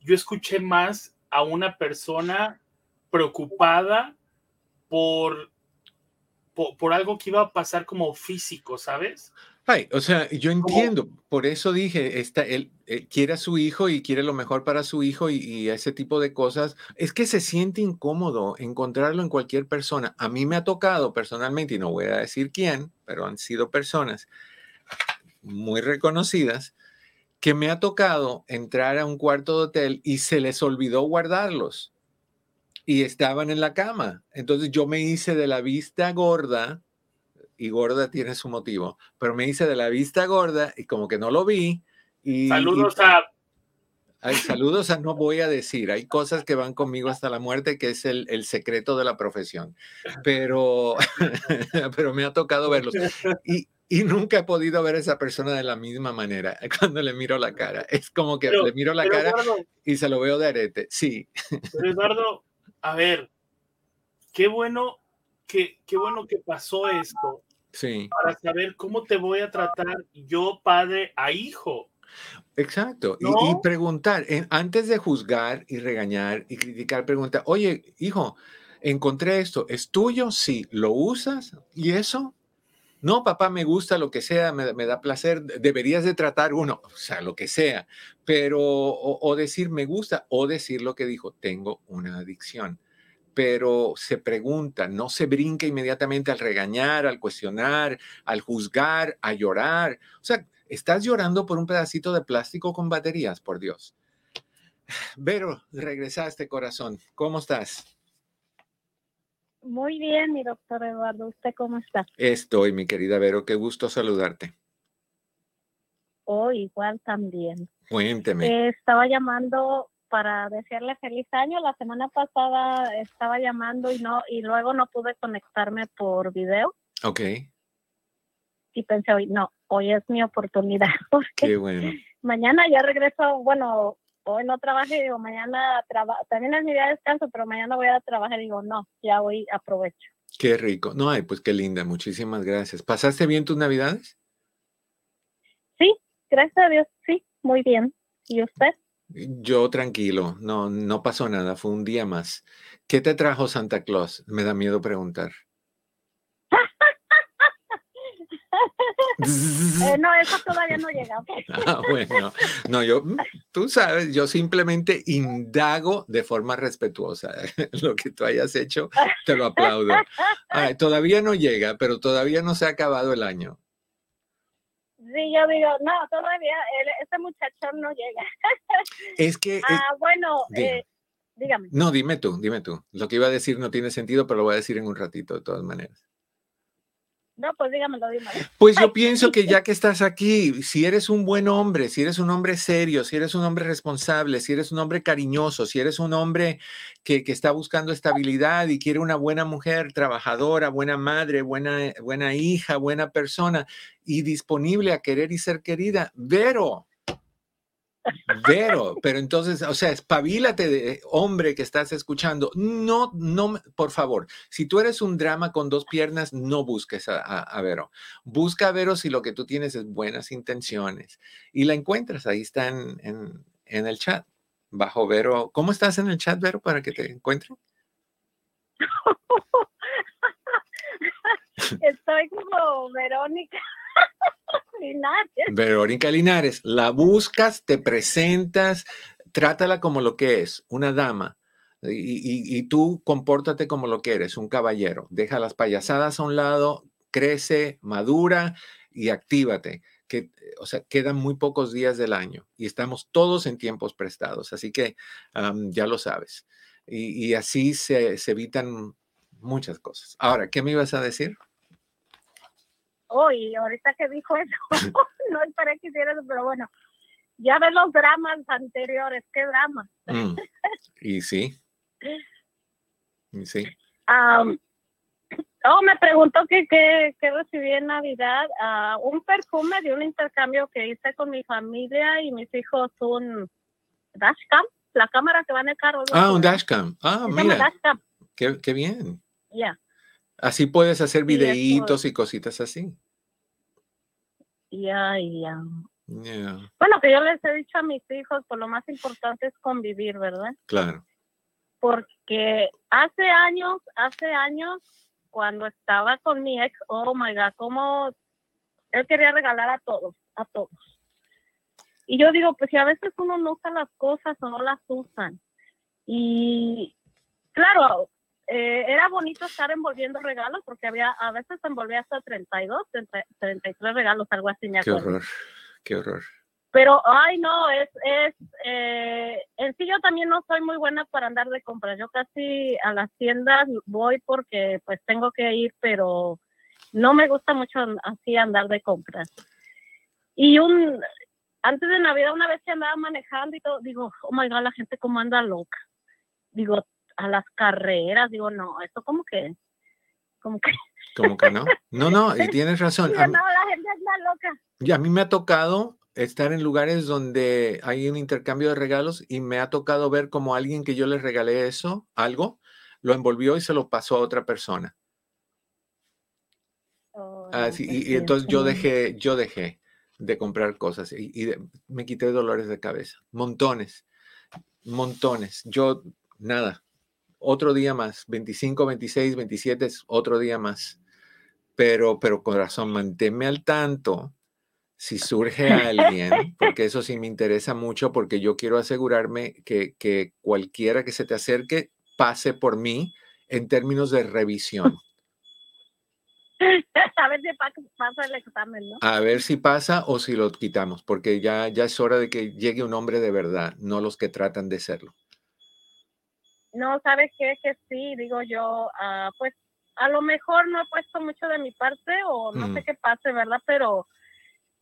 yo escuché más a una persona preocupada por, por, algo que iba a pasar como físico, ¿sabes? Ay, o sea, yo entiendo, por eso dije, está, él, quiere a su hijo y quiere lo mejor para su hijo y, ese tipo de cosas. Es que se siente incómodo encontrarlo en cualquier persona. A mí me ha tocado personalmente, y no voy a decir quién, pero han sido personas muy reconocidas, que me ha tocado entrar a un cuarto de hotel y se les olvidó guardarlos y estaban en la cama. Entonces yo me hice de la vista gorda, y gorda tiene su motivo, pero me hice de la vista gorda y como que no lo vi. Y, saludos a... Hay saludos a no voy a decir, hay cosas que van conmigo hasta la muerte, que es el, el secreto de la profesión, pero, pero me ha tocado verlos. Y, y nunca he podido ver a esa persona de la misma manera cuando le miro la cara. Es como que le miro la cara y se lo veo de arete. Sí. Pero Eduardo, a ver, qué bueno que, qué bueno que pasó esto. Sí. Para saber cómo te voy a tratar yo, padre, a hijo. Exacto. Y, preguntar, antes de juzgar y regañar y criticar, pregunta, oye, hijo, encontré esto, ¿es tuyo? Sí, ¿lo usas? ¿Y eso? No, papá, me gusta lo que sea, me, da placer, deberías de tratar uno, o sea, lo que sea, pero, o, decir me gusta, o decir lo que dijo, tengo una adicción. Pero se pregunta, no se brinca inmediatamente al regañar, al cuestionar, al juzgar, a llorar. O sea, estás llorando por un pedacito de plástico con baterías, por Dios. Vero, regresaste, corazón. ¿Cómo estás? Muy bien, mi doctor Eduardo. ¿Usted cómo está? Estoy, mi querida Vero. Qué gusto saludarte. Oh, igual también. Cuénteme. Eh, estaba llamando para desearle feliz año. La semana pasada estaba llamando y no y luego no pude conectarme por video. Ok. Y pensé hoy, no, hoy es mi oportunidad. Qué bueno. Mañana ya regreso, bueno, hoy no trabajé, digo, mañana trabajo, también es mi día de descanso, pero mañana voy a trabajar, digo, no, ya hoy aprovecho. Qué rico. No, ay, pues qué linda, muchísimas gracias. ¿Pasaste bien tus navidades? Sí, gracias a Dios, sí, muy bien. ¿Y usted? Yo tranquilo, no, no pasó nada, fue un día más. ¿Qué te trajo Santa Claus? Me da miedo preguntar. Eh, no, eso todavía no llega. Ah, bueno, no, yo, mm, tú sabes, yo simplemente indago de forma respetuosa. Lo que tú hayas hecho, te lo aplaudo. todavía no llega, pero todavía no se ha acabado el año. Sí, yo digo, no, todavía este muchacho no llega. Es que... Ah, bueno, eh, dígame. No, dime tú, dime tú. Lo que iba a decir no tiene sentido, pero lo voy a decir en un ratito, de todas maneras. No, pues dígamelo, dígamelo. Pues yo pienso que ya que estás aquí, si eres un buen hombre, si eres un hombre serio, si eres un hombre responsable, si eres un hombre cariñoso, si eres un hombre que, que está buscando estabilidad y quiere una buena mujer, trabajadora, buena madre, buena, buena hija, buena persona y disponible a querer y ser querida, Vero, pero, pero entonces, o sea, espabilate, de hombre que estás escuchando. No, no, por favor, si tú eres un drama con dos piernas, no busques a, Vero. Busca a Vero si lo que tú tienes es buenas intenciones y la encuentras. Ahí está en, en, el chat, bajo Vero. ¿Cómo estás en el chat, Vero, para que te encuentre? Estoy como Verónica. Linares. Verónica Linares, la buscas, te presentas, trátala como lo que es, una dama. Y, tú compórtate como lo que eres, un caballero. Deja las payasadas a un lado, crece, madura y actívate. Que, o sea, quedan muy pocos días del año y estamos todos en tiempos prestados, así que ya lo sabes. Y, así se, se evitan muchas cosas. Ahora, ¿qué me ibas a decir? Hoy, ahorita que dijo eso, no esperé que hiciera eso, pero bueno, ya ves los dramas anteriores, qué drama. Mm, y sí. Y sí. oh, me preguntó que, que, recibí en Navidad uh, un perfume de un intercambio que hice con mi familia y mis hijos, un dashcam, la cámara que va en el carro. Ah, un dashcam. Ah, mira. Dashcam. Qué, qué bien. Ya. Así puedes hacer videitos y cositas así. Ya, ya. Bueno, que yo les he dicho a mis hijos, pues lo más importante es convivir, ¿verdad? Claro. Porque hace años, hace años, cuando estaba con mi ex, oh my God, como él quería regalar a todos, a todos. Y yo digo, pues si a veces uno no usa las cosas o no las usan. Y claro, eh, era bonito estar envolviendo regalos porque había a veces envolvía hasta 32, 33 regalos, algo así. Me qué horror, qué horror. Pero, ay, no, es, es, eh, en sí yo también no soy muy buena para andar de compras. Yo casi a las tiendas voy porque pues tengo que ir, pero no me gusta mucho así andar de compras. Y un, antes de Navidad, una vez que andaba manejando y todo, digo, oh my God, la gente cómo anda loca. Digo, a las carreras. Digo, no, esto como que, como que. Como que no. No, no, y tienes razón. no, la gente está loca. Y a mí me ha tocado estar en lugares donde hay un intercambio de regalos y me ha tocado ver como alguien que yo le regalé eso, algo, lo envolvió y se lo pasó a otra persona. Así, ah, y, entonces yo dejé, yo dejé de comprar cosas y, y me quité dolores de cabeza, montones, montones. Yo, nada, otro día más, 25, 26, 27 es otro día más. Pero, pero corazón, manténme al tanto si surge alguien, porque eso sí me interesa mucho, porque yo quiero asegurarme que, que cualquiera que se te acerque pase por mí en términos de revisión. A ver si pasa el examen, ¿no? A ver si pasa o si lo quitamos, porque ya, ya es hora de que llegue un hombre de verdad, no los que tratan de serlo. No, ¿sabes qué? Que sí, digo yo, ah, pues a lo mejor no he puesto mucho de mi parte o no sé qué pase, ¿verdad? Pero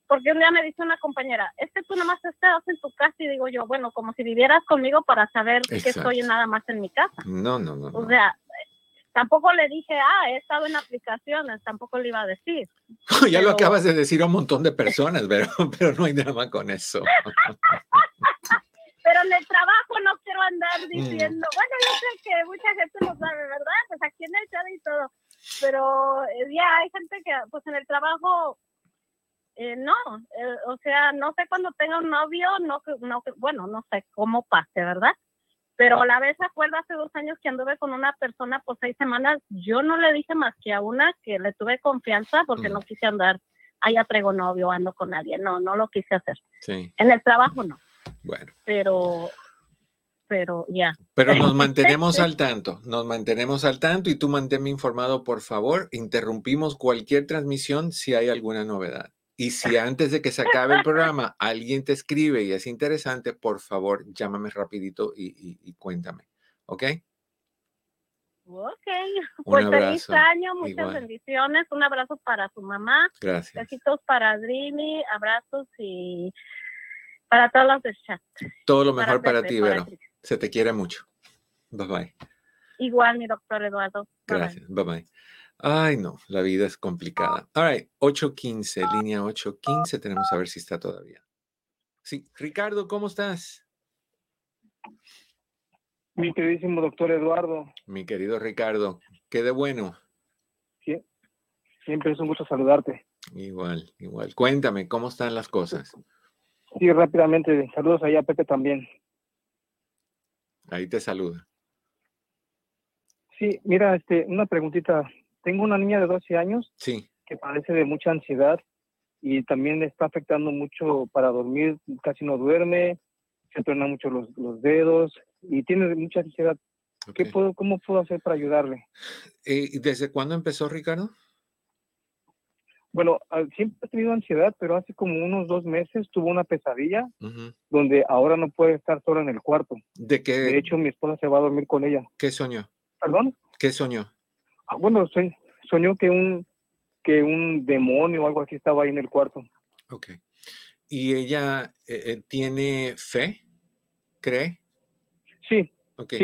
porque un día me dice una compañera, es que tú nada más estás en tu casa y digo yo, bueno, como si vivieras conmigo para saber que estoy nada más en mi casa. No, no, no. O sea, tampoco le dije, ah, he estado en aplicaciones, tampoco le iba a decir. ya lo acabas de decir a un montón de personas, pero, pero no hay drama con eso. pero en el trabajo no quiero andar mm. diciendo, bueno, yo sé que mucha gente lo sabe, ¿verdad? Pues aquí en el chat y todo, pero eh, ya hay gente que, pues en el trabajo, eh, no, eh, o sea, no sé cuando tenga un novio, no, no, bueno, no sé cómo pase, ¿verdad? Pero a la vez acuerdo hace dos años que anduve con una persona por seis semanas, yo no le dije más que a una que le tuve confianza porque no mm. quise andar, allá traigo novio, ando con nadie, no, no lo quise hacer. Sí. En el trabajo no. Bueno. Pero, pero ya. Pero nos mantenemos al tanto, nos mantenemos al tanto y tú manténme informado, por favor. Interrumpimos cualquier transmisión si hay alguna novedad. Y si antes de que se acabe el programa alguien te escribe y es interesante, por favor, llámame rapidito y, y cuéntame. ¿Ok? Ok, pues feliz año, muchas bendiciones, un abrazo para su mamá. Gracias. Besitos para Drini, abrazos y para todos los de chat. Todo lo mejor para, ti, Vero. Se te quiere mucho. Bye bye. Igual, mi doctor Eduardo. Gracias. Bye bye. Ay, no, la vida es complicada. All right, 815, línea 815, tenemos a ver si está todavía. Sí, Ricardo, ¿cómo estás? Mi queridísimo doctor Eduardo. Mi querido Ricardo, qué de bueno. Sí, siempre es un gusto saludarte. Igual, igual. Cuéntame, ¿cómo están las cosas? Sí, rápidamente, saludos allá a Pepe también. Ahí te saluda. Sí, mira, este, una preguntita. Tengo una niña de 12 años sí. que padece de mucha ansiedad y también le está afectando mucho para dormir, casi no duerme, se truena mucho los, los dedos y tiene mucha ansiedad. ¿Qué puedo, ¿Cómo puedo hacer para ayudarle? Eh, ¿Y desde cuándo empezó, Ricardo? Bueno, ah, siempre ha tenido ansiedad, pero hace como unos dos meses tuvo una pesadilla donde ahora no puede estar sola en el cuarto. ¿De qué? De hecho, mi esposa se va a dormir con ella. ¿Qué soñó? ¿Perdón? ¿Qué soñó? Ah, bueno, soñó que un, que un demonio o algo así estaba ahí en el cuarto. Ok. ¿Y ella eh, eh, tiene fe? ¿Cree? Sí. Ok.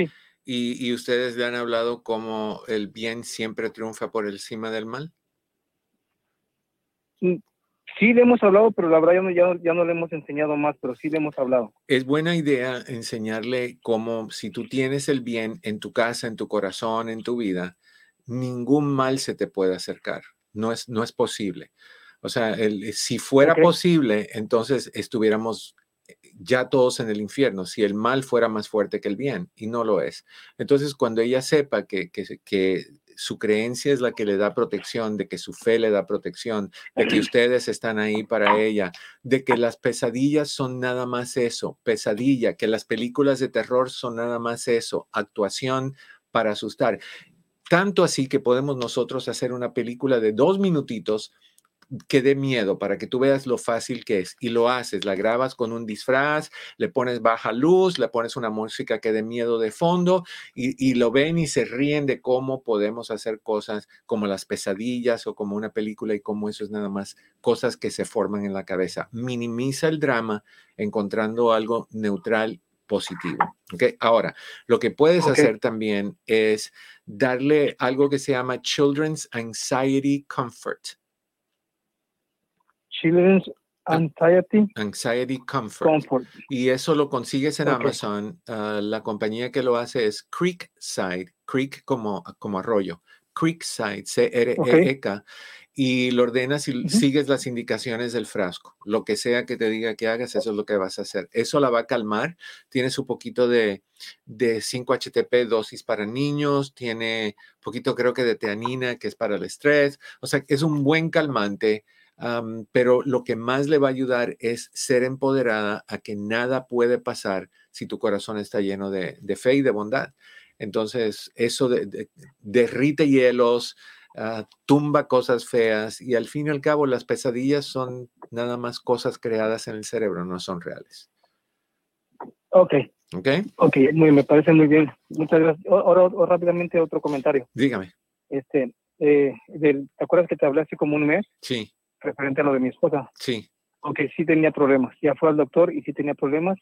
¿Y, ¿Y, ustedes le han hablado cómo el bien siempre triunfa por encima del mal? Sí le hemos hablado, pero la verdad ya no, ya, ya no le hemos enseñado más, pero sí le hemos hablado. Es buena idea enseñarle cómo si tú tienes el bien en tu casa, en tu corazón, en tu vida, ningún mal se te puede acercar. No es, no es posible. O sea, el, si fuera posible, entonces estuviéramos ya todos en el infierno, si el mal fuera más fuerte que el bien, y no lo es. Entonces, cuando ella sepa que, que, que su creencia es la que le da protección, de que su fe le da protección, de que ustedes están ahí para ella, de que las pesadillas son nada más eso, pesadilla, que las películas de terror son nada más eso, actuación para asustar. Tanto así que podemos nosotros hacer una película de dos minutitos que dé miedo para que tú veas lo fácil que es y lo haces, la grabas con un disfraz, le pones baja luz, le pones una música que dé miedo de fondo y, lo ven y se ríen de cómo podemos hacer cosas como las pesadillas o como una película y cómo eso es nada más cosas que se forman en la cabeza. Minimiza el drama encontrando algo neutral positivo. ¿okay? Ahora, lo que puedes hacer también es darle algo que se llama Children's Anxiety Comfort. Children's Anxiety. Anxiety Comfort. Y eso lo consigues en Amazon. Ah, la compañía que lo hace es Creekside. Creek como, como arroyo. Creekside, C-R-E-E-K. Y lo ordenas y sigues las indicaciones del frasco. Lo que sea que te diga que hagas, eso es lo que vas a hacer. Eso la va a calmar. Tienes un poquito de, de 5-HTP dosis para niños. Tiene poquito, creo que, de teanina, que es para el estrés. O sea, es un buen calmante pero lo que más le va a ayudar es ser empoderada a que nada puede pasar si tu corazón está lleno de, fe y de bondad. Entonces, eso derrite hielos, ah, tumba cosas feas y al fin y al cabo las pesadillas son nada más cosas creadas en el cerebro, no son reales. Ok. Ok. Ok, muy, me parece muy bien. Muchas gracias. Ahora, rápidamente otro comentario. Dígame. Este, eh, ¿Te acuerdas que te hablé hace como un mes? Sí referente a lo de mi esposa. Sí. Aunque sí tenía problemas. Ya fue al doctor y sí tenía problemas.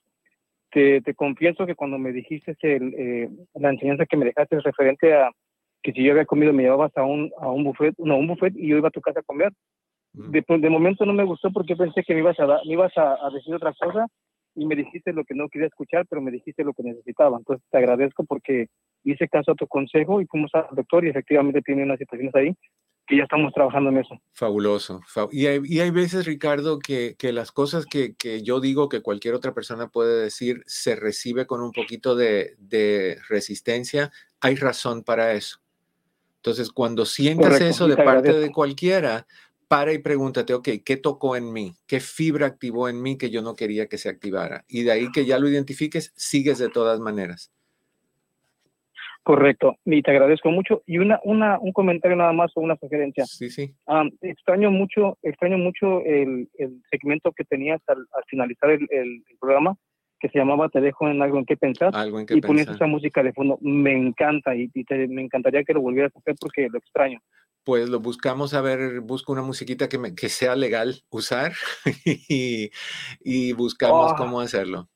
Te, te confieso que cuando me dijiste el, eh, la enseñanza que me dejaste referente a que si yo había comido me llevabas a un, a un buffet, no, un buffet y yo iba a tu casa a comer. De, de, momento no me gustó porque pensé que me ibas a, me ibas a, a, decir otra cosa y me dijiste lo que no quería escuchar, pero me dijiste lo que necesitaba. Entonces te agradezco porque hice caso a tu consejo y fuimos al doctor y efectivamente tiene unas situaciones ahí que ya estamos trabajando en eso. Fabuloso. Y hay, y hay veces, Ricardo, que, que las cosas que, que, yo digo que cualquier otra persona puede decir se recibe con un poquito de, de resistencia. Hay razón para eso. Entonces, cuando sientas eso de parte de cualquiera, para y pregúntate, ok, ¿qué tocó en mí? ¿Qué fibra activó en mí que yo no quería que se activara? Y de ahí que ya lo identifiques, sigues de todas maneras. Correcto, y te agradezco mucho. Y una, una, un comentario nada más o una sugerencia. Sí, sí. extraño mucho, extraño mucho el, el segmento que tenías al, finalizar el, el, programa, que se llamaba Te dejo en algo en qué pensar. Algo en qué y ponías esa música de fondo. Me encanta y, me encantaría que lo volvieras a hacer porque lo extraño. Pues lo buscamos a ver, busco una musiquita que, me, que sea legal usar y, y buscamos ah. cómo hacerlo.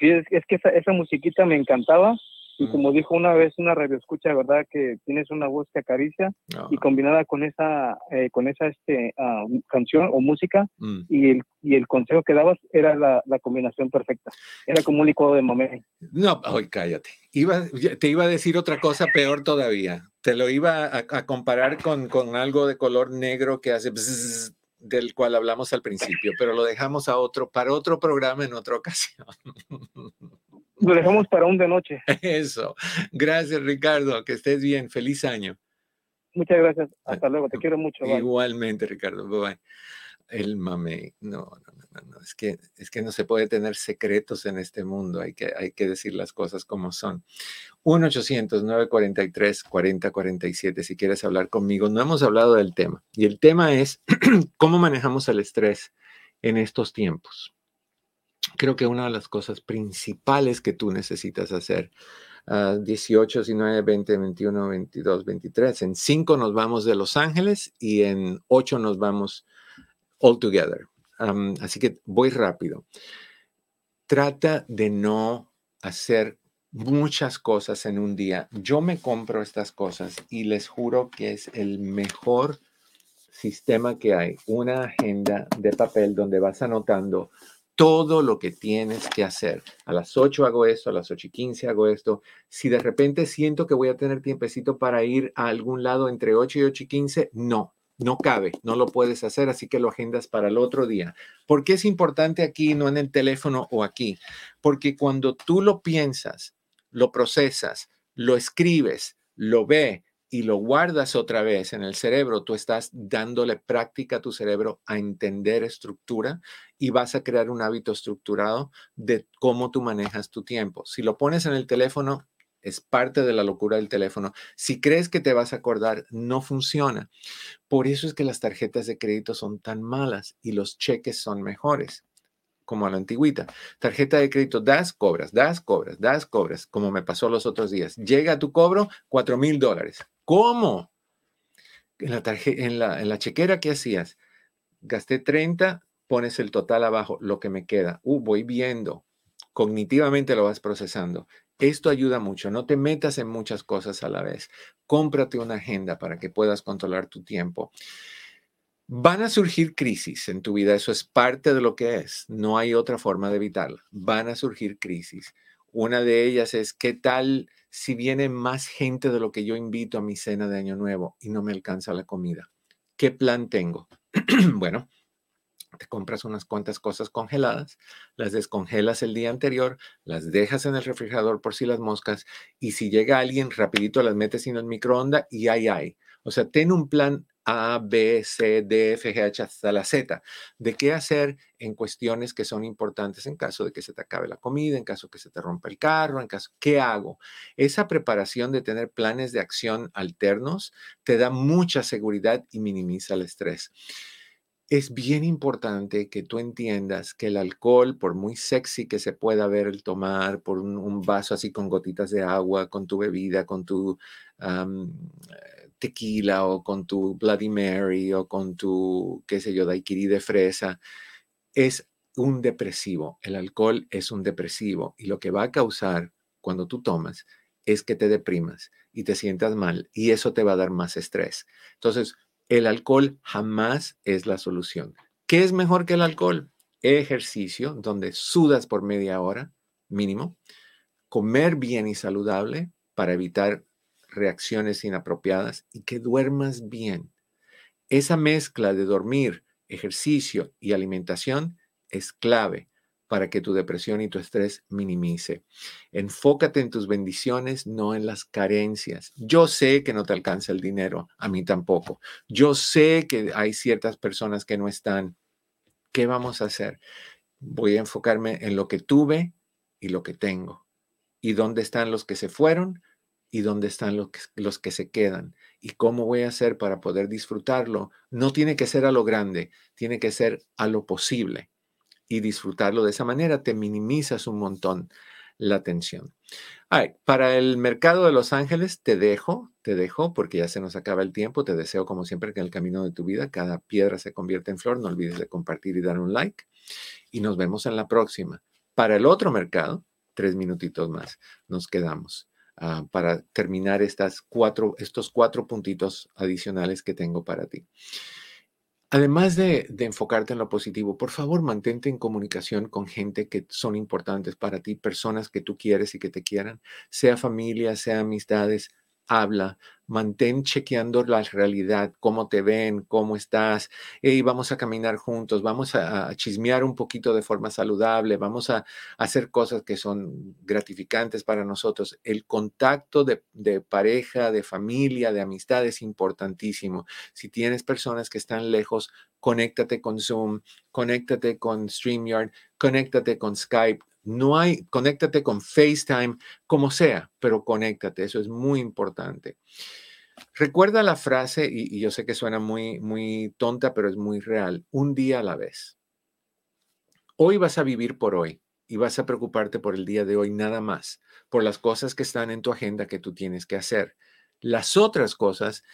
Sí, es, es que esa, esa musiquita me encantaba y como dijo una vez una radio escucha, ¿verdad? Que tienes una voz que acaricia y combinada con esa, eh, con esa este, ah, canción o música mm. y, el, y el consejo que dabas era la, la combinación perfecta. Era como un licuado de mamé. No, hoy cállate. Iba, te iba a decir otra cosa peor todavía. Te lo iba a, a comparar con, con, algo de color negro que hace del cual hablamos al principio, pero lo dejamos a otro, para otro programa en otra ocasión. Lo dejamos para un de noche. Eso. Gracias, Ricardo. Que estés bien. Feliz año. Muchas gracias. Hasta luego. Te quiero mucho. Igualmente, Ricardo. Bye. El mame. No, no, no, no. Es que, es que no se puede tener secretos en este mundo. Hay que, hay que decir las cosas como son. 1-800-943-4047. Si quieres hablar conmigo. No hemos hablado del tema. Y el tema es cómo manejamos el estrés en estos tiempos creo que una de las cosas principales que tú necesitas hacer, 18, 19, 20, 21, 22, 23, en 5 nos vamos de Los Ángeles y en 8 nos vamos all together. así que voy rápido. Trata de no hacer muchas cosas en un día. Yo me compro estas cosas y les juro que es el mejor sistema que hay. Una agenda de papel donde vas anotando todo lo que tienes que hacer. A las 8 hago esto, a las 8 y 15 hago esto. Si de repente siento que voy a tener tiempecito para ir a algún lado entre 8 y 8 y 15, no, no cabe, no lo puedes hacer, así que lo agendas para el otro día. ¿Por qué es importante aquí, no en el teléfono o aquí? Porque cuando tú lo piensas, lo procesas, lo escribes, lo ve, y lo guardas otra vez en el cerebro, tú estás dándole práctica a tu cerebro a entender estructura y vas a crear un hábito estructurado de cómo tú manejas tu tiempo. Si lo pones en el teléfono, es parte de la locura del teléfono. Si crees que te vas a acordar, no funciona. Por eso es que las tarjetas de crédito son tan malas y los cheques son mejores como a la antigüita. Tarjeta de crédito, das, cobras, das, cobras, das, cobras, como me pasó los otros días. Llega tu cobro, cuatro mil dólares. ¿Cómo? En la, en, la, en la chequera, ¿qué hacías? Gasté 30, pones el total abajo, lo que me queda. Uh, voy viendo. Cognitivamente lo vas procesando. Esto ayuda mucho. No te metas en muchas cosas a la vez. Cómprate una agenda para que puedas controlar tu tiempo. Van a surgir crisis en tu vida, eso es parte de lo que es, no hay otra forma de evitarla. Van a surgir crisis. Una de ellas es, ¿qué tal si viene más gente de lo que yo invito a mi cena de Año Nuevo y no me alcanza la comida? ¿Qué plan tengo? bueno, te compras unas cuantas cosas congeladas, las descongelas el día anterior, las dejas en el refrigerador por si las moscas y si llega alguien, rapidito las metes en el microondas y ahí hay. O sea, ten un plan a, B, C, D, F, G, H hasta la Z, de qué hacer en cuestiones que son importantes en caso de que se te acabe la comida, en caso de que se te rompa el carro, en caso, ¿qué hago? Esa preparación de tener planes de acción alternos te da mucha seguridad y minimiza el estrés. Es bien importante que tú entiendas que el alcohol, por muy sexy que se pueda ver el tomar, por un, vaso así con gotitas de agua, con tu bebida, con tu tequila o con tu Bloody Mary o con tu, qué sé yo, daiquiri de fresa, es un depresivo. El alcohol es un depresivo y lo que va a causar cuando tú tomas es que te deprimas y te sientas mal y eso te va a dar más estrés. Entonces, el alcohol jamás es la solución. ¿Qué es mejor que el alcohol? Ejercicio, donde sudas por media hora mínimo, comer bien y saludable para evitar reacciones inapropiadas y que duermas bien. Esa mezcla de dormir, ejercicio y alimentación es clave para que tu depresión y tu estrés minimice. Enfócate en tus bendiciones, no en las carencias. Yo sé que no te alcanza el dinero, a mí tampoco. Yo sé que hay ciertas personas que no están. ¿Qué vamos a hacer? Voy a enfocarme en lo que tuve y lo que tengo. ¿Y dónde están los que se fueron? Y dónde están los que, los que se quedan y cómo voy a hacer para poder disfrutarlo. No tiene que ser a lo grande, tiene que ser a lo posible. y disfrutarlo de esa manera, te minimizas un montón la tensión. para el mercado de Los Ángeles te dejo, te dejo porque ya se nos acaba el tiempo. Te deseo como siempre que en el camino de tu vida cada piedra se convierta en flor. No olvides de compartir y dar un like. Y nos vemos en la próxima. Para el otro mercado, tres minutitos más, nos quedamos. Ah, para terminar estas cuatro, estos cuatro puntitos adicionales que tengo para ti. Además de, enfocarte en lo positivo, por favor, mantente en comunicación con gente que son importantes para ti, personas que tú quieres y que te quieran, sea familia, sea amistades, habla, mantén chequeando la realidad, cómo te ven, cómo estás, y vamos a caminar juntos, vamos a, chismear un poquito de forma saludable, vamos a, hacer cosas que son gratificantes para nosotros. El contacto de, de, pareja, de familia, de amistad es importantísimo. Si tienes personas que están lejos, conéctate con Zoom, conéctate con StreamYard, conéctate con Skype, no hay, conéctate con FaceTime, como sea, pero conéctate, eso es muy importante. Recuerda la frase, y, yo sé que suena muy, muy tonta, pero es muy real, un día a la vez. Hoy vas a vivir por hoy y vas a preocuparte por el día de hoy nada más, por las cosas que están en tu agenda que tú tienes que hacer. Las otras cosas,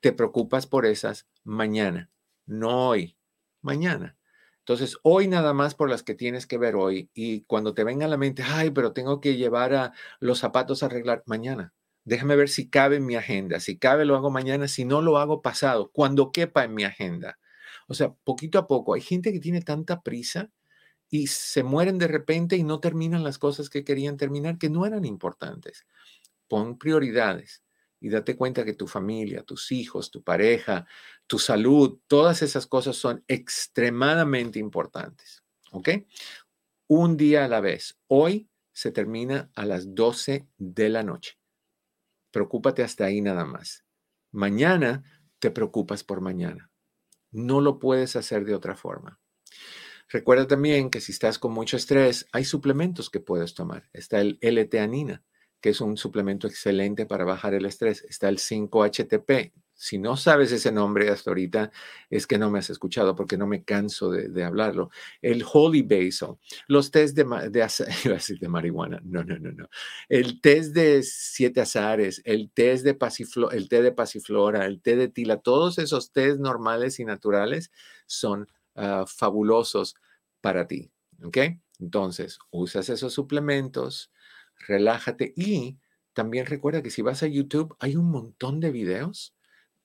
te preocupas por esas mañana, no hoy, mañana. Entonces, hoy nada más por las que tienes que ver hoy y cuando te venga a la mente, ay, pero tengo que llevar a los zapatos a arreglar mañana. Déjame ver si cabe en mi agenda. Si cabe, lo hago mañana. Si no, lo hago pasado, cuando quepa en mi agenda. O sea, poquito a poco. Hay gente que tiene tanta prisa y se mueren de repente y no terminan las cosas que querían terminar, que no eran importantes. Pon prioridades y date cuenta que tu familia, tus hijos, tu pareja, tu salud, todas esas cosas son extremadamente importantes. ¿Ok? Un día a la vez. Hoy se termina a las 12 de la noche. Preocúpate hasta ahí nada más. Mañana te preocupas por mañana. No lo puedes hacer de otra forma. Recuerda también que si estás con mucho estrés, hay suplementos que puedes tomar. Está el L-teanina que es un suplemento excelente para bajar el estrés. Está el 5-HTP. Si no sabes ese nombre hasta ahorita, es que no me has escuchado porque no me canso de, hablarlo. El Holy Basil, los test de, de, de marihuana, no, no, no, no. El test de siete azares, el test de pasiflora, el té de pasiflora, el té de tila, todos esos test normales y naturales son ah, fabulosos para ti. ¿Ok? Entonces, usas esos suplementos, relájate y también recuerda que si vas a YouTube hay un montón de videos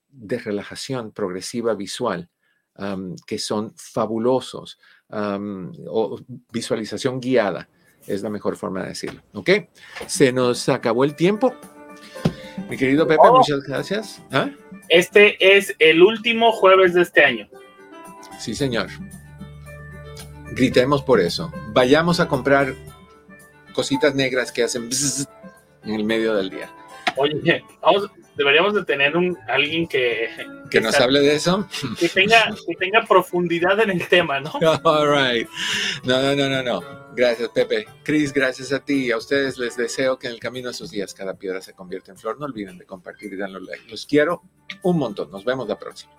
de relajación progresiva visual que son fabulosos o visualización guiada es la mejor forma de decirlo. ¿Ok? Se nos acabó el tiempo. Mi querido Pepe, oh. muchas gracias. ¿Ah? Este es el último jueves de este año. Sí, señor. Gritemos por eso. Vayamos a comprar cositas negras que hacen en el medio del día. Oye, vamos, deberíamos de tener un alguien que que, nos hable de eso, que tenga que tenga profundidad en el tema, ¿no? All right. No, no, no, no, no. Gracias, Pepe. Chris, gracias a ti y a ustedes les deseo que en el camino de sus días cada piedra se convierta en flor. No olviden de compartir y darle like. Los quiero un montón. Nos vemos la próxima.